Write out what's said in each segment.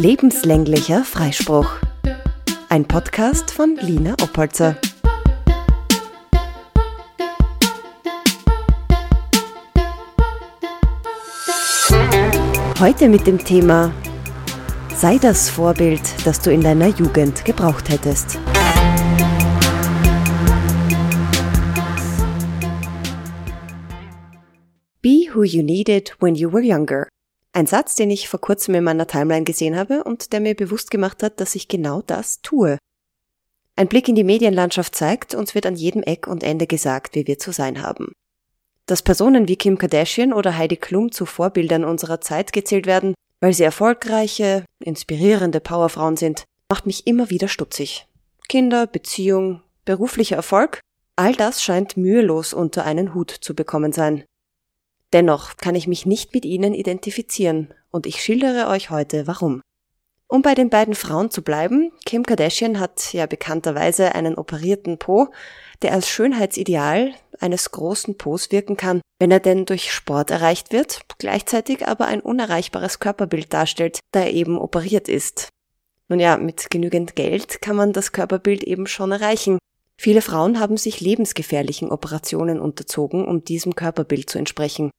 Lebenslänglicher Freispruch. Ein Podcast von Lina Oppolzer. Heute mit dem Thema Sei das Vorbild, das du in deiner Jugend gebraucht hättest. Be who you needed when you were younger. Ein Satz, den ich vor kurzem in meiner Timeline gesehen habe und der mir bewusst gemacht hat, dass ich genau das tue. Ein Blick in die Medienlandschaft zeigt, uns wird an jedem Eck und Ende gesagt, wie wir zu sein haben. Dass Personen wie Kim Kardashian oder Heidi Klum zu Vorbildern unserer Zeit gezählt werden, weil sie erfolgreiche, inspirierende Powerfrauen sind, macht mich immer wieder stutzig. Kinder, Beziehung, beruflicher Erfolg, all das scheint mühelos unter einen Hut zu bekommen sein. Dennoch kann ich mich nicht mit ihnen identifizieren und ich schildere euch heute warum. Um bei den beiden Frauen zu bleiben, Kim Kardashian hat ja bekannterweise einen operierten Po, der als Schönheitsideal eines großen Pos wirken kann, wenn er denn durch Sport erreicht wird, gleichzeitig aber ein unerreichbares Körperbild darstellt, da er eben operiert ist. Nun ja, mit genügend Geld kann man das Körperbild eben schon erreichen. Viele Frauen haben sich lebensgefährlichen Operationen unterzogen, um diesem Körperbild zu entsprechen.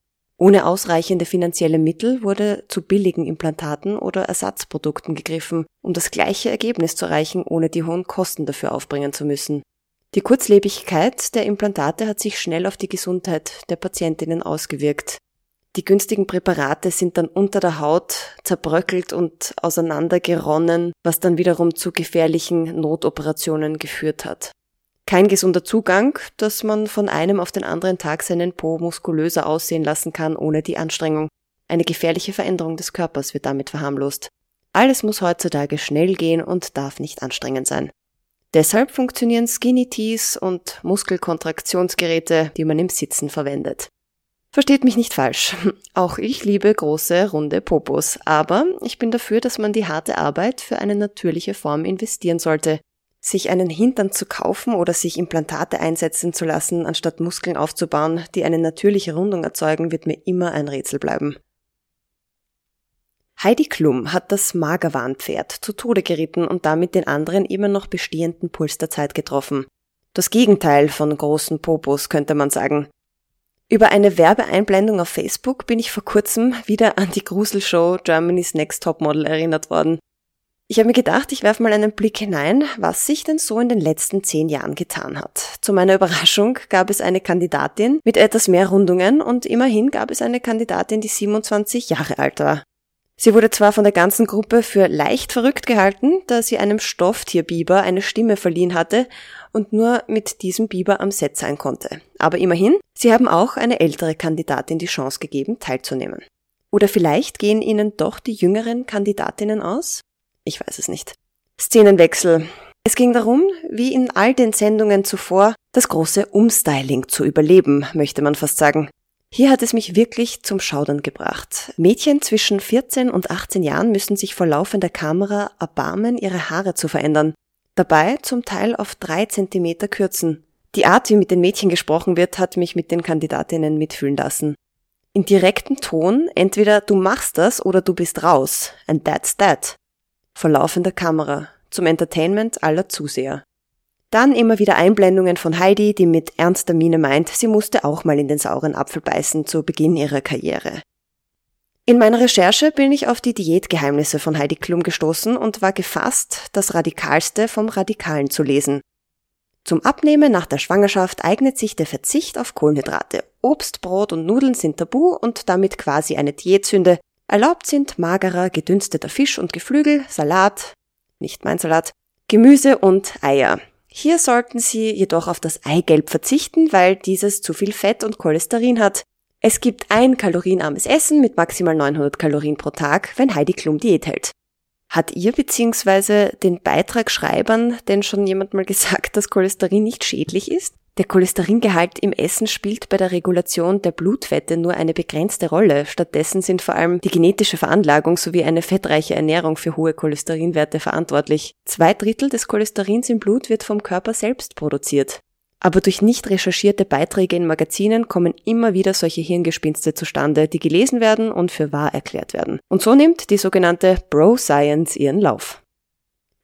Ohne ausreichende finanzielle Mittel wurde zu billigen Implantaten oder Ersatzprodukten gegriffen, um das gleiche Ergebnis zu erreichen, ohne die hohen Kosten dafür aufbringen zu müssen. Die Kurzlebigkeit der Implantate hat sich schnell auf die Gesundheit der Patientinnen ausgewirkt. Die günstigen Präparate sind dann unter der Haut zerbröckelt und auseinandergeronnen, was dann wiederum zu gefährlichen Notoperationen geführt hat kein gesunder Zugang, dass man von einem auf den anderen Tag seinen Po muskulöser aussehen lassen kann ohne die Anstrengung. Eine gefährliche Veränderung des Körpers wird damit verharmlost. Alles muss heutzutage schnell gehen und darf nicht anstrengend sein. Deshalb funktionieren Skinny Tees und Muskelkontraktionsgeräte, die man im Sitzen verwendet. Versteht mich nicht falsch. Auch ich liebe große, runde Popos. Aber ich bin dafür, dass man die harte Arbeit für eine natürliche Form investieren sollte sich einen Hintern zu kaufen oder sich Implantate einsetzen zu lassen, anstatt Muskeln aufzubauen, die eine natürliche Rundung erzeugen, wird mir immer ein Rätsel bleiben. Heidi Klum hat das Magerwarnpferd zu Tode geritten und damit den anderen immer noch bestehenden Puls der Zeit getroffen. Das Gegenteil von großen Popos, könnte man sagen. Über eine Werbeeinblendung auf Facebook bin ich vor kurzem wieder an die Gruselshow Germany's Next Topmodel erinnert worden. Ich habe mir gedacht, ich werfe mal einen Blick hinein, was sich denn so in den letzten zehn Jahren getan hat. Zu meiner Überraschung gab es eine Kandidatin mit etwas mehr Rundungen und immerhin gab es eine Kandidatin, die 27 Jahre alt war. Sie wurde zwar von der ganzen Gruppe für leicht verrückt gehalten, da sie einem Stofftierbiber eine Stimme verliehen hatte und nur mit diesem Biber am Set sein konnte. Aber immerhin, sie haben auch eine ältere Kandidatin die Chance gegeben, teilzunehmen. Oder vielleicht gehen ihnen doch die jüngeren Kandidatinnen aus? Ich weiß es nicht. Szenenwechsel. Es ging darum, wie in all den Sendungen zuvor, das große Umstyling zu überleben, möchte man fast sagen. Hier hat es mich wirklich zum Schaudern gebracht. Mädchen zwischen 14 und 18 Jahren müssen sich vor laufender Kamera erbarmen, ihre Haare zu verändern. Dabei zum Teil auf drei Zentimeter kürzen. Die Art, wie mit den Mädchen gesprochen wird, hat mich mit den Kandidatinnen mitfühlen lassen. In direktem Ton, entweder du machst das oder du bist raus. And that's that vor laufender Kamera zum Entertainment aller Zuseher. Dann immer wieder Einblendungen von Heidi, die mit ernster Miene meint, sie musste auch mal in den sauren Apfel beißen zu Beginn ihrer Karriere. In meiner Recherche bin ich auf die Diätgeheimnisse von Heidi Klum gestoßen und war gefasst, das Radikalste vom Radikalen zu lesen. Zum Abnehmen nach der Schwangerschaft eignet sich der Verzicht auf Kohlenhydrate. Obst, Brot und Nudeln sind tabu und damit quasi eine Diätsünde, Erlaubt sind magerer, gedünsteter Fisch und Geflügel, Salat, nicht mein Salat, Gemüse und Eier. Hier sollten Sie jedoch auf das Eigelb verzichten, weil dieses zu viel Fett und Cholesterin hat. Es gibt ein kalorienarmes Essen mit maximal 900 Kalorien pro Tag, wenn Heidi Klum Diät hält. Hat ihr bzw. den Beitragsschreibern denn schon jemand mal gesagt, dass Cholesterin nicht schädlich ist? Der Cholesteringehalt im Essen spielt bei der Regulation der Blutfette nur eine begrenzte Rolle. Stattdessen sind vor allem die genetische Veranlagung sowie eine fettreiche Ernährung für hohe Cholesterinwerte verantwortlich. Zwei Drittel des Cholesterins im Blut wird vom Körper selbst produziert. Aber durch nicht recherchierte Beiträge in Magazinen kommen immer wieder solche Hirngespinste zustande, die gelesen werden und für wahr erklärt werden. Und so nimmt die sogenannte Bro-Science ihren Lauf.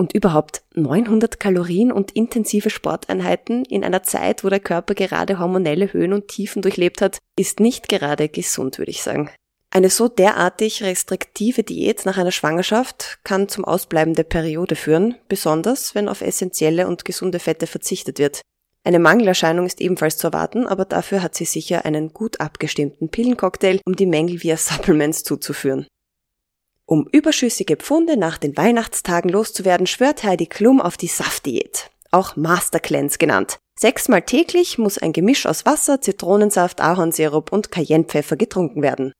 Und überhaupt 900 Kalorien und intensive Sporteinheiten in einer Zeit, wo der Körper gerade hormonelle Höhen und Tiefen durchlebt hat, ist nicht gerade gesund, würde ich sagen. Eine so derartig restriktive Diät nach einer Schwangerschaft kann zum Ausbleiben der Periode führen, besonders wenn auf essentielle und gesunde Fette verzichtet wird. Eine Mangelerscheinung ist ebenfalls zu erwarten, aber dafür hat sie sicher einen gut abgestimmten Pillencocktail, um die Mängel via Supplements zuzuführen. Um überschüssige Pfunde nach den Weihnachtstagen loszuwerden, schwört Heidi Klum auf die Saftdiät, auch Master Cleanse genannt. Sechsmal täglich muss ein Gemisch aus Wasser, Zitronensaft, Ahornsirup und Cayennepfeffer getrunken werden.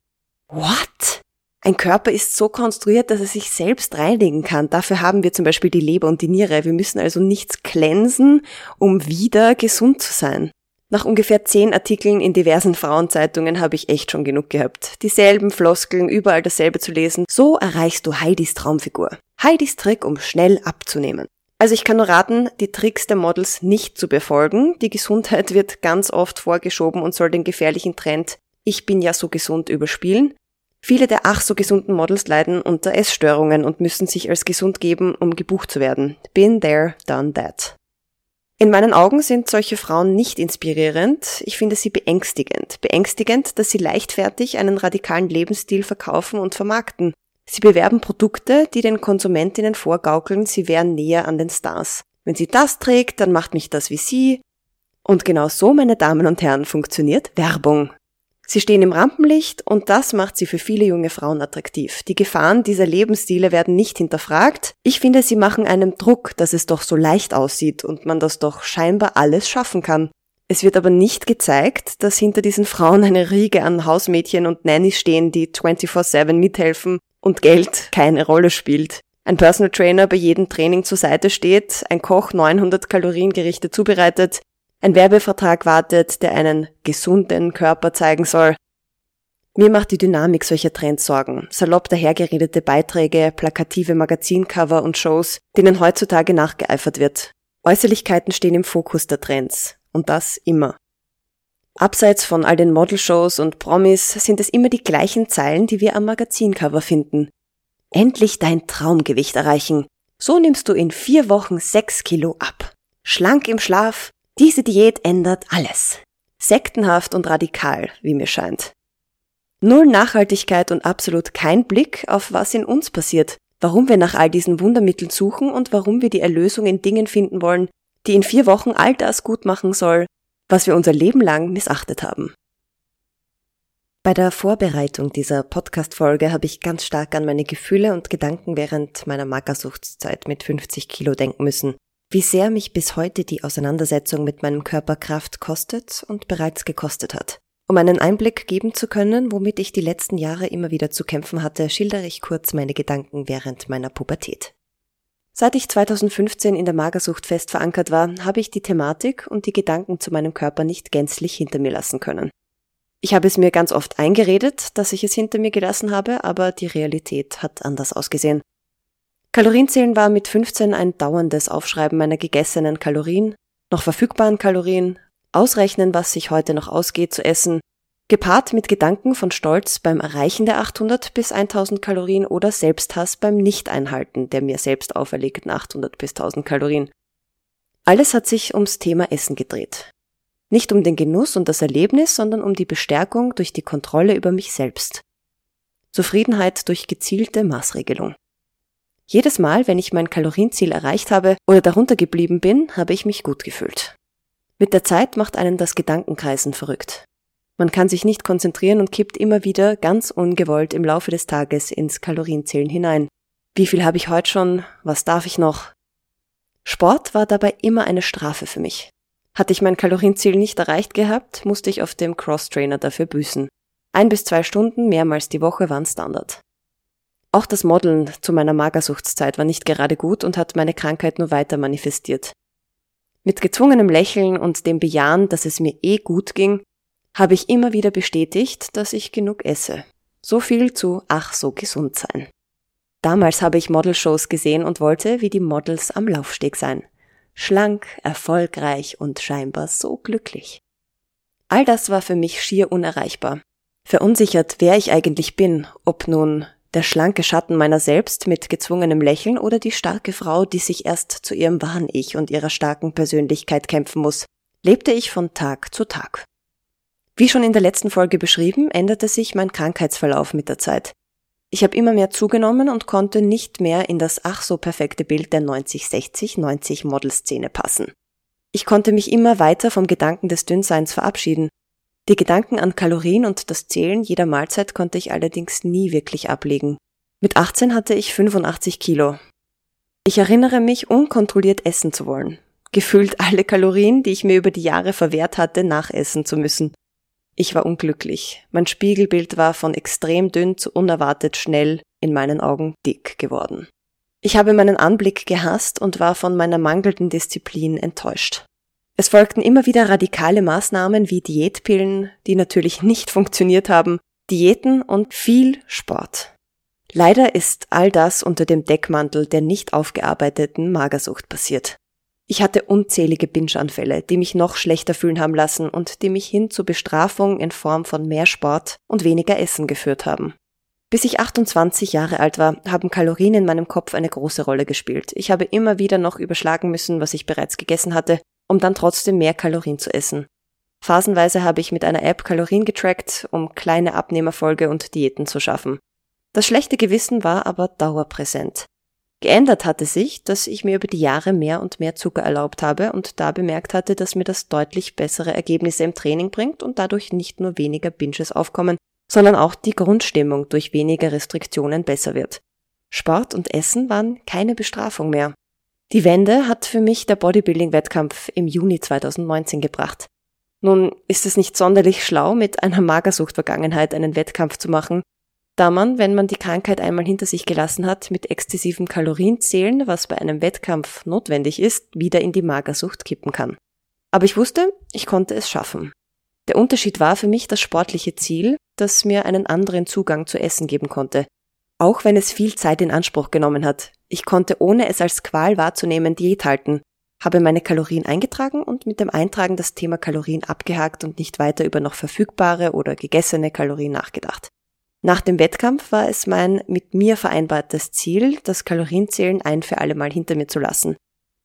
What? Ein Körper ist so konstruiert, dass er sich selbst reinigen kann. Dafür haben wir zum Beispiel die Leber und die Niere. Wir müssen also nichts glänzen, um wieder gesund zu sein. Nach ungefähr zehn Artikeln in diversen Frauenzeitungen habe ich echt schon genug gehabt. Dieselben Floskeln, überall dasselbe zu lesen. So erreichst du Heidis Traumfigur. Heidis Trick, um schnell abzunehmen. Also ich kann nur raten, die Tricks der Models nicht zu befolgen. Die Gesundheit wird ganz oft vorgeschoben und soll den gefährlichen Trend Ich bin ja so gesund überspielen. Viele der ach so gesunden Models leiden unter Essstörungen und müssen sich als gesund geben, um gebucht zu werden. Been there, done that. In meinen Augen sind solche Frauen nicht inspirierend, ich finde sie beängstigend. Beängstigend, dass sie leichtfertig einen radikalen Lebensstil verkaufen und vermarkten. Sie bewerben Produkte, die den Konsumentinnen vorgaukeln, sie wären näher an den Stars. Wenn sie das trägt, dann macht mich das wie sie. Und genau so, meine Damen und Herren, funktioniert Werbung. Sie stehen im Rampenlicht und das macht sie für viele junge Frauen attraktiv. Die Gefahren dieser Lebensstile werden nicht hinterfragt. Ich finde, sie machen einem Druck, dass es doch so leicht aussieht und man das doch scheinbar alles schaffen kann. Es wird aber nicht gezeigt, dass hinter diesen Frauen eine Riege an Hausmädchen und Nannies stehen, die 24-7 mithelfen und Geld keine Rolle spielt. Ein Personal Trainer bei jedem Training zur Seite steht, ein Koch 900 Kaloriengerichte zubereitet, ein Werbevertrag wartet, der einen gesunden Körper zeigen soll. Mir macht die Dynamik solcher Trends Sorgen. Salopp dahergeredete Beiträge, plakative Magazincover und Shows, denen heutzutage nachgeeifert wird. Äußerlichkeiten stehen im Fokus der Trends. Und das immer. Abseits von all den Modelshows und Promis sind es immer die gleichen Zeilen, die wir am Magazincover finden. Endlich dein Traumgewicht erreichen. So nimmst du in vier Wochen sechs Kilo ab. Schlank im Schlaf, diese Diät ändert alles. Sektenhaft und radikal, wie mir scheint. Null Nachhaltigkeit und absolut kein Blick auf was in uns passiert, warum wir nach all diesen Wundermitteln suchen und warum wir die Erlösung in Dingen finden wollen, die in vier Wochen all das gut machen soll, was wir unser Leben lang missachtet haben. Bei der Vorbereitung dieser Podcast-Folge habe ich ganz stark an meine Gefühle und Gedanken während meiner Magersuchtszeit mit 50 Kilo denken müssen wie sehr mich bis heute die Auseinandersetzung mit meinem Körper Kraft kostet und bereits gekostet hat. Um einen Einblick geben zu können, womit ich die letzten Jahre immer wieder zu kämpfen hatte, schildere ich kurz meine Gedanken während meiner Pubertät. Seit ich 2015 in der Magersucht fest verankert war, habe ich die Thematik und die Gedanken zu meinem Körper nicht gänzlich hinter mir lassen können. Ich habe es mir ganz oft eingeredet, dass ich es hinter mir gelassen habe, aber die Realität hat anders ausgesehen. Kalorienzählen war mit 15 ein dauerndes Aufschreiben meiner gegessenen Kalorien, noch verfügbaren Kalorien, ausrechnen, was sich heute noch ausgeht zu essen, gepaart mit Gedanken von Stolz beim Erreichen der 800 bis 1000 Kalorien oder Selbsthass beim Nicht-Einhalten der mir selbst auferlegten 800 bis 1000 Kalorien. Alles hat sich ums Thema Essen gedreht. Nicht um den Genuss und das Erlebnis, sondern um die Bestärkung durch die Kontrolle über mich selbst. Zufriedenheit durch gezielte Maßregelung. Jedes Mal, wenn ich mein Kalorienziel erreicht habe oder darunter geblieben bin, habe ich mich gut gefühlt. Mit der Zeit macht einen das Gedankenkreisen verrückt. Man kann sich nicht konzentrieren und kippt immer wieder ganz ungewollt im Laufe des Tages ins Kalorienzählen hinein. Wie viel habe ich heute schon? Was darf ich noch? Sport war dabei immer eine Strafe für mich. Hatte ich mein Kalorienziel nicht erreicht gehabt, musste ich auf dem Cross-Trainer dafür büßen. Ein bis zwei Stunden mehrmals die Woche waren Standard. Auch das Modeln zu meiner Magersuchtszeit war nicht gerade gut und hat meine Krankheit nur weiter manifestiert. Mit gezwungenem Lächeln und dem Bejahen, dass es mir eh gut ging, habe ich immer wieder bestätigt, dass ich genug esse. So viel zu ach so gesund sein. Damals habe ich Modelshows gesehen und wollte wie die Models am Laufsteg sein. Schlank, erfolgreich und scheinbar so glücklich. All das war für mich schier unerreichbar. Verunsichert, wer ich eigentlich bin, ob nun der schlanke Schatten meiner selbst mit gezwungenem Lächeln oder die starke Frau, die sich erst zu ihrem wahren Ich und ihrer starken Persönlichkeit kämpfen muss, lebte ich von Tag zu Tag. Wie schon in der letzten Folge beschrieben, änderte sich mein Krankheitsverlauf mit der Zeit. Ich habe immer mehr zugenommen und konnte nicht mehr in das ach so perfekte Bild der 90-60-90 Modelszene passen. Ich konnte mich immer weiter vom Gedanken des Dünnseins verabschieden. Die Gedanken an Kalorien und das Zählen jeder Mahlzeit konnte ich allerdings nie wirklich ablegen. Mit 18 hatte ich 85 Kilo. Ich erinnere mich, unkontrolliert essen zu wollen. Gefühlt alle Kalorien, die ich mir über die Jahre verwehrt hatte, nachessen zu müssen. Ich war unglücklich. Mein Spiegelbild war von extrem dünn zu unerwartet schnell in meinen Augen dick geworden. Ich habe meinen Anblick gehasst und war von meiner mangelnden Disziplin enttäuscht. Es folgten immer wieder radikale Maßnahmen wie Diätpillen, die natürlich nicht funktioniert haben, Diäten und viel Sport. Leider ist all das unter dem Deckmantel der nicht aufgearbeiteten Magersucht passiert. Ich hatte unzählige Binge-Anfälle, die mich noch schlechter fühlen haben lassen und die mich hin zur Bestrafung in Form von mehr Sport und weniger Essen geführt haben. Bis ich 28 Jahre alt war, haben Kalorien in meinem Kopf eine große Rolle gespielt. Ich habe immer wieder noch überschlagen müssen, was ich bereits gegessen hatte, um dann trotzdem mehr Kalorien zu essen. Phasenweise habe ich mit einer App Kalorien getrackt, um kleine Abnehmerfolge und Diäten zu schaffen. Das schlechte Gewissen war aber dauerpräsent. Geändert hatte sich, dass ich mir über die Jahre mehr und mehr Zucker erlaubt habe und da bemerkt hatte, dass mir das deutlich bessere Ergebnisse im Training bringt und dadurch nicht nur weniger Binges aufkommen, sondern auch die Grundstimmung durch weniger Restriktionen besser wird. Sport und Essen waren keine Bestrafung mehr. Die Wende hat für mich der Bodybuilding-Wettkampf im Juni 2019 gebracht. Nun ist es nicht sonderlich schlau, mit einer Magersucht-Vergangenheit einen Wettkampf zu machen, da man, wenn man die Krankheit einmal hinter sich gelassen hat, mit exzessivem Kalorienzählen, was bei einem Wettkampf notwendig ist, wieder in die Magersucht kippen kann. Aber ich wusste, ich konnte es schaffen. Der Unterschied war für mich das sportliche Ziel, das mir einen anderen Zugang zu Essen geben konnte. Auch wenn es viel Zeit in Anspruch genommen hat. Ich konnte, ohne es als Qual wahrzunehmen, Diät halten, habe meine Kalorien eingetragen und mit dem Eintragen das Thema Kalorien abgehakt und nicht weiter über noch verfügbare oder gegessene Kalorien nachgedacht. Nach dem Wettkampf war es mein mit mir vereinbartes Ziel, das Kalorienzählen ein für alle Mal hinter mir zu lassen.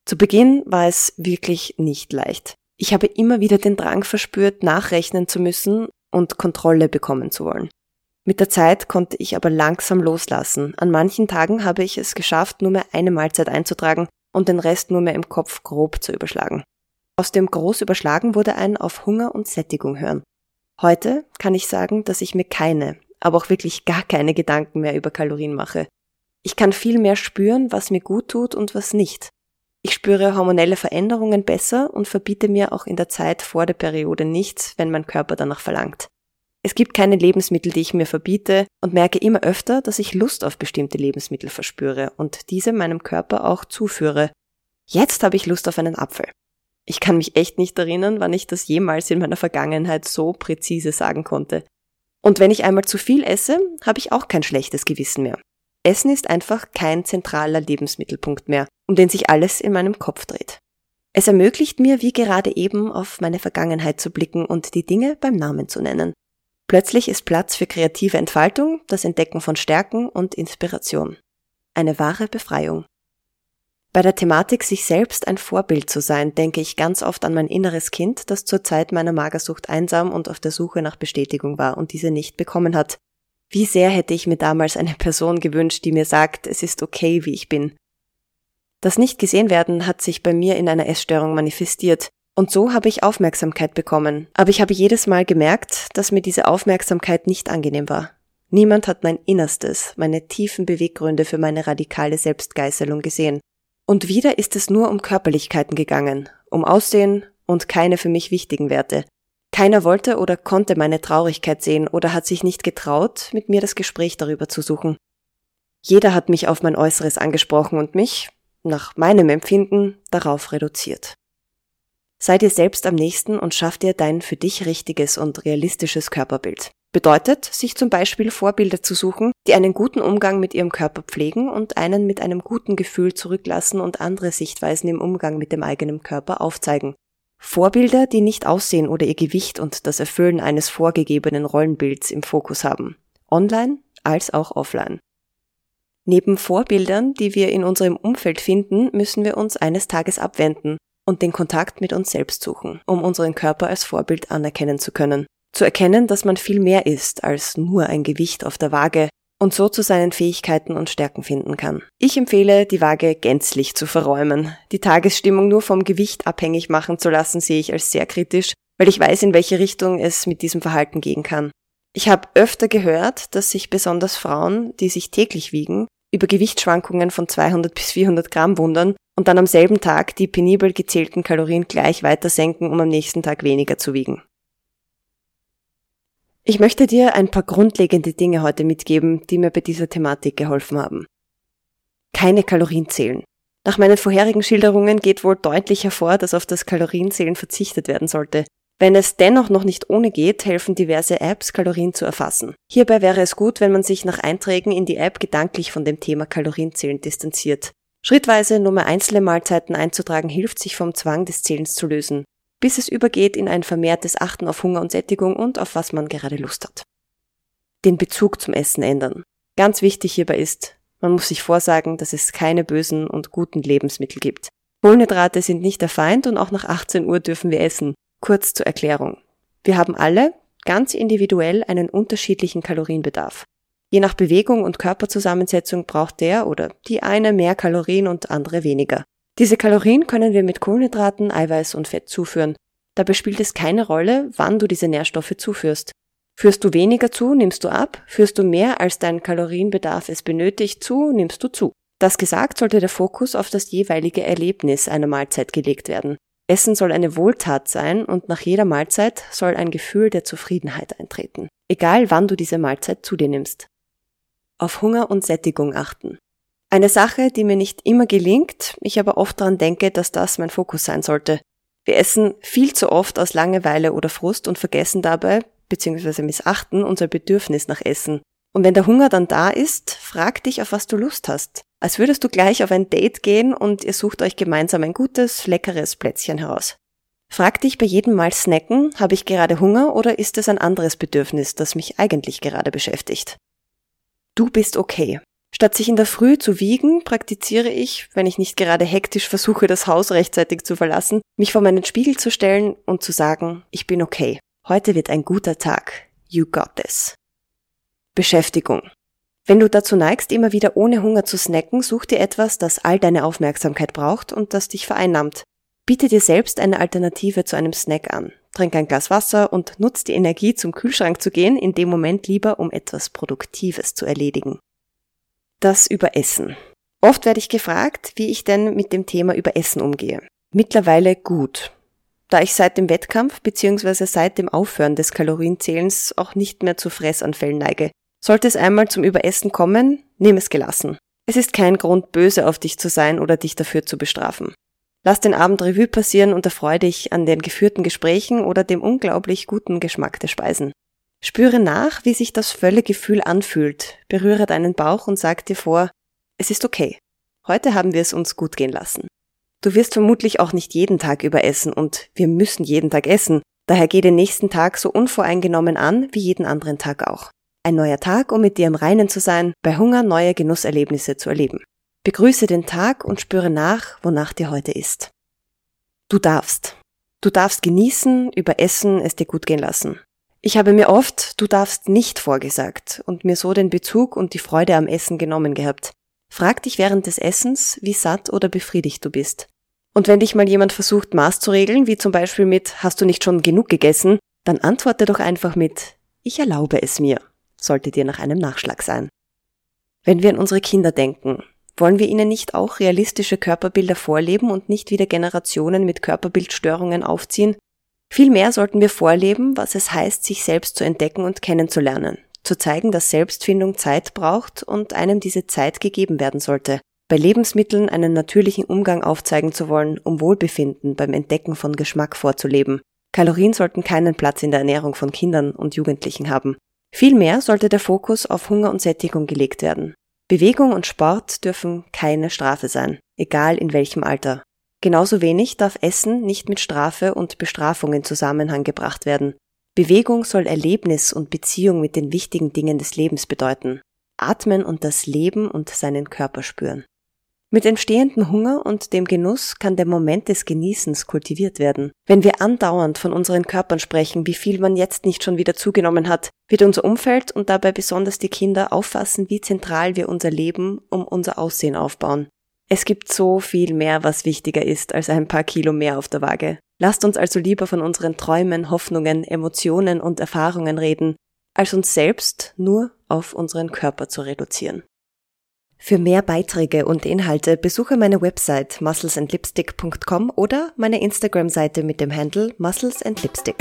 Zu Beginn war es wirklich nicht leicht. Ich habe immer wieder den Drang verspürt, nachrechnen zu müssen und Kontrolle bekommen zu wollen. Mit der Zeit konnte ich aber langsam loslassen. An manchen Tagen habe ich es geschafft, nur mehr eine Mahlzeit einzutragen und den Rest nur mehr im Kopf grob zu überschlagen. Aus dem Großüberschlagen wurde ein auf Hunger und Sättigung hören. Heute kann ich sagen, dass ich mir keine, aber auch wirklich gar keine Gedanken mehr über Kalorien mache. Ich kann viel mehr spüren, was mir gut tut und was nicht. Ich spüre hormonelle Veränderungen besser und verbiete mir auch in der Zeit vor der Periode nichts, wenn mein Körper danach verlangt. Es gibt keine Lebensmittel, die ich mir verbiete und merke immer öfter, dass ich Lust auf bestimmte Lebensmittel verspüre und diese meinem Körper auch zuführe. Jetzt habe ich Lust auf einen Apfel. Ich kann mich echt nicht erinnern, wann ich das jemals in meiner Vergangenheit so präzise sagen konnte. Und wenn ich einmal zu viel esse, habe ich auch kein schlechtes Gewissen mehr. Essen ist einfach kein zentraler Lebensmittelpunkt mehr, um den sich alles in meinem Kopf dreht. Es ermöglicht mir, wie gerade eben, auf meine Vergangenheit zu blicken und die Dinge beim Namen zu nennen. Plötzlich ist Platz für kreative Entfaltung, das Entdecken von Stärken und Inspiration. Eine wahre Befreiung. Bei der Thematik, sich selbst ein Vorbild zu sein, denke ich ganz oft an mein inneres Kind, das zur Zeit meiner Magersucht einsam und auf der Suche nach Bestätigung war und diese nicht bekommen hat. Wie sehr hätte ich mir damals eine Person gewünscht, die mir sagt, es ist okay, wie ich bin. Das nicht gesehen werden hat sich bei mir in einer Essstörung manifestiert. Und so habe ich Aufmerksamkeit bekommen. Aber ich habe jedes Mal gemerkt, dass mir diese Aufmerksamkeit nicht angenehm war. Niemand hat mein Innerstes, meine tiefen Beweggründe für meine radikale Selbstgeißelung gesehen. Und wieder ist es nur um Körperlichkeiten gegangen, um Aussehen und keine für mich wichtigen Werte. Keiner wollte oder konnte meine Traurigkeit sehen oder hat sich nicht getraut, mit mir das Gespräch darüber zu suchen. Jeder hat mich auf mein Äußeres angesprochen und mich, nach meinem Empfinden, darauf reduziert. Sei dir selbst am nächsten und schaff dir dein für dich richtiges und realistisches Körperbild. Bedeutet, sich zum Beispiel Vorbilder zu suchen, die einen guten Umgang mit ihrem Körper pflegen und einen mit einem guten Gefühl zurücklassen und andere Sichtweisen im Umgang mit dem eigenen Körper aufzeigen. Vorbilder, die nicht Aussehen oder ihr Gewicht und das Erfüllen eines vorgegebenen Rollenbilds im Fokus haben. Online als auch offline. Neben Vorbildern, die wir in unserem Umfeld finden, müssen wir uns eines Tages abwenden und den Kontakt mit uns selbst suchen, um unseren Körper als Vorbild anerkennen zu können zu erkennen, dass man viel mehr ist als nur ein Gewicht auf der Waage und so zu seinen Fähigkeiten und Stärken finden kann. Ich empfehle, die Waage gänzlich zu verräumen. Die Tagesstimmung nur vom Gewicht abhängig machen zu lassen, sehe ich als sehr kritisch, weil ich weiß, in welche Richtung es mit diesem Verhalten gehen kann. Ich habe öfter gehört, dass sich besonders Frauen, die sich täglich wiegen, über Gewichtsschwankungen von 200 bis 400 Gramm wundern und dann am selben Tag die penibel gezählten Kalorien gleich weiter senken, um am nächsten Tag weniger zu wiegen. Ich möchte dir ein paar grundlegende Dinge heute mitgeben, die mir bei dieser Thematik geholfen haben. Keine Kalorien zählen. Nach meinen vorherigen Schilderungen geht wohl deutlich hervor, dass auf das Kalorienzählen verzichtet werden sollte. Wenn es dennoch noch nicht ohne geht, helfen diverse Apps, Kalorien zu erfassen. Hierbei wäre es gut, wenn man sich nach Einträgen in die App gedanklich von dem Thema Kalorienzählen distanziert. Schrittweise nur mehr einzelne Mahlzeiten einzutragen hilft, sich vom Zwang des Zählens zu lösen bis es übergeht in ein vermehrtes Achten auf Hunger und Sättigung und auf was man gerade Lust hat. Den Bezug zum Essen ändern. Ganz wichtig hierbei ist, man muss sich vorsagen, dass es keine bösen und guten Lebensmittel gibt. Kohlenhydrate sind nicht der Feind und auch nach 18 Uhr dürfen wir essen. Kurz zur Erklärung. Wir haben alle ganz individuell einen unterschiedlichen Kalorienbedarf. Je nach Bewegung und Körperzusammensetzung braucht der oder die eine mehr Kalorien und andere weniger. Diese Kalorien können wir mit Kohlenhydraten, Eiweiß und Fett zuführen. Dabei spielt es keine Rolle, wann du diese Nährstoffe zuführst. Führst du weniger zu, nimmst du ab, führst du mehr als dein Kalorienbedarf es benötigt zu, nimmst du zu. Das gesagt, sollte der Fokus auf das jeweilige Erlebnis einer Mahlzeit gelegt werden. Essen soll eine Wohltat sein und nach jeder Mahlzeit soll ein Gefühl der Zufriedenheit eintreten. Egal wann du diese Mahlzeit zu dir nimmst. Auf Hunger und Sättigung achten. Eine Sache, die mir nicht immer gelingt, ich aber oft daran denke, dass das mein Fokus sein sollte. Wir essen viel zu oft aus Langeweile oder Frust und vergessen dabei, bzw. missachten unser Bedürfnis nach Essen. Und wenn der Hunger dann da ist, frag dich, auf was du Lust hast. Als würdest du gleich auf ein Date gehen und ihr sucht euch gemeinsam ein gutes, leckeres Plätzchen heraus. Frag dich bei jedem Mal snacken, habe ich gerade Hunger oder ist es ein anderes Bedürfnis, das mich eigentlich gerade beschäftigt? Du bist okay. Statt sich in der Früh zu wiegen, praktiziere ich, wenn ich nicht gerade hektisch versuche, das Haus rechtzeitig zu verlassen, mich vor meinen Spiegel zu stellen und zu sagen, ich bin okay. Heute wird ein guter Tag. You got this. Beschäftigung. Wenn du dazu neigst, immer wieder ohne Hunger zu snacken, such dir etwas, das all deine Aufmerksamkeit braucht und das dich vereinnahmt. Biete dir selbst eine Alternative zu einem Snack an. Trink ein Glas Wasser und nutz die Energie, zum Kühlschrank zu gehen, in dem Moment lieber, um etwas Produktives zu erledigen das Überessen. Oft werde ich gefragt, wie ich denn mit dem Thema Überessen umgehe. Mittlerweile gut. Da ich seit dem Wettkampf bzw. seit dem Aufhören des Kalorienzählens auch nicht mehr zu Fressanfällen neige. Sollte es einmal zum Überessen kommen, nimm es gelassen. Es ist kein Grund, böse auf dich zu sein oder dich dafür zu bestrafen. Lass den Abend Revue passieren und erfreue dich an den geführten Gesprächen oder dem unglaublich guten Geschmack der Speisen. Spüre nach, wie sich das Völlegefühl anfühlt. Berühre deinen Bauch und sag dir vor, es ist okay. Heute haben wir es uns gut gehen lassen. Du wirst vermutlich auch nicht jeden Tag überessen und wir müssen jeden Tag essen. Daher geh den nächsten Tag so unvoreingenommen an wie jeden anderen Tag auch. Ein neuer Tag, um mit dir im Reinen zu sein, bei Hunger neue Genusserlebnisse zu erleben. Begrüße den Tag und spüre nach, wonach dir heute ist. Du darfst. Du darfst genießen, überessen, es dir gut gehen lassen. Ich habe mir oft, du darfst nicht vorgesagt und mir so den Bezug und die Freude am Essen genommen gehabt. Frag dich während des Essens, wie satt oder befriedigt du bist. Und wenn dich mal jemand versucht, Maß zu regeln, wie zum Beispiel mit, hast du nicht schon genug gegessen, dann antworte doch einfach mit, ich erlaube es mir, sollte dir nach einem Nachschlag sein. Wenn wir an unsere Kinder denken, wollen wir ihnen nicht auch realistische Körperbilder vorleben und nicht wieder Generationen mit Körperbildstörungen aufziehen, Vielmehr sollten wir vorleben, was es heißt, sich selbst zu entdecken und kennenzulernen, zu zeigen, dass Selbstfindung Zeit braucht und einem diese Zeit gegeben werden sollte. Bei Lebensmitteln einen natürlichen Umgang aufzeigen zu wollen, um Wohlbefinden beim Entdecken von Geschmack vorzuleben. Kalorien sollten keinen Platz in der Ernährung von Kindern und Jugendlichen haben. Vielmehr sollte der Fokus auf Hunger und Sättigung gelegt werden. Bewegung und Sport dürfen keine Strafe sein, egal in welchem Alter. Genauso wenig darf Essen nicht mit Strafe und Bestrafung in Zusammenhang gebracht werden. Bewegung soll Erlebnis und Beziehung mit den wichtigen Dingen des Lebens bedeuten. Atmen und das Leben und seinen Körper spüren. Mit entstehendem Hunger und dem Genuss kann der Moment des Genießens kultiviert werden. Wenn wir andauernd von unseren Körpern sprechen, wie viel man jetzt nicht schon wieder zugenommen hat, wird unser Umfeld und dabei besonders die Kinder auffassen, wie zentral wir unser Leben um unser Aussehen aufbauen. Es gibt so viel mehr, was wichtiger ist als ein paar Kilo mehr auf der Waage. Lasst uns also lieber von unseren Träumen, Hoffnungen, Emotionen und Erfahrungen reden, als uns selbst nur auf unseren Körper zu reduzieren. Für mehr Beiträge und Inhalte besuche meine Website musclesandlipstick.com oder meine Instagram-Seite mit dem Handle Muscles and Lipstick.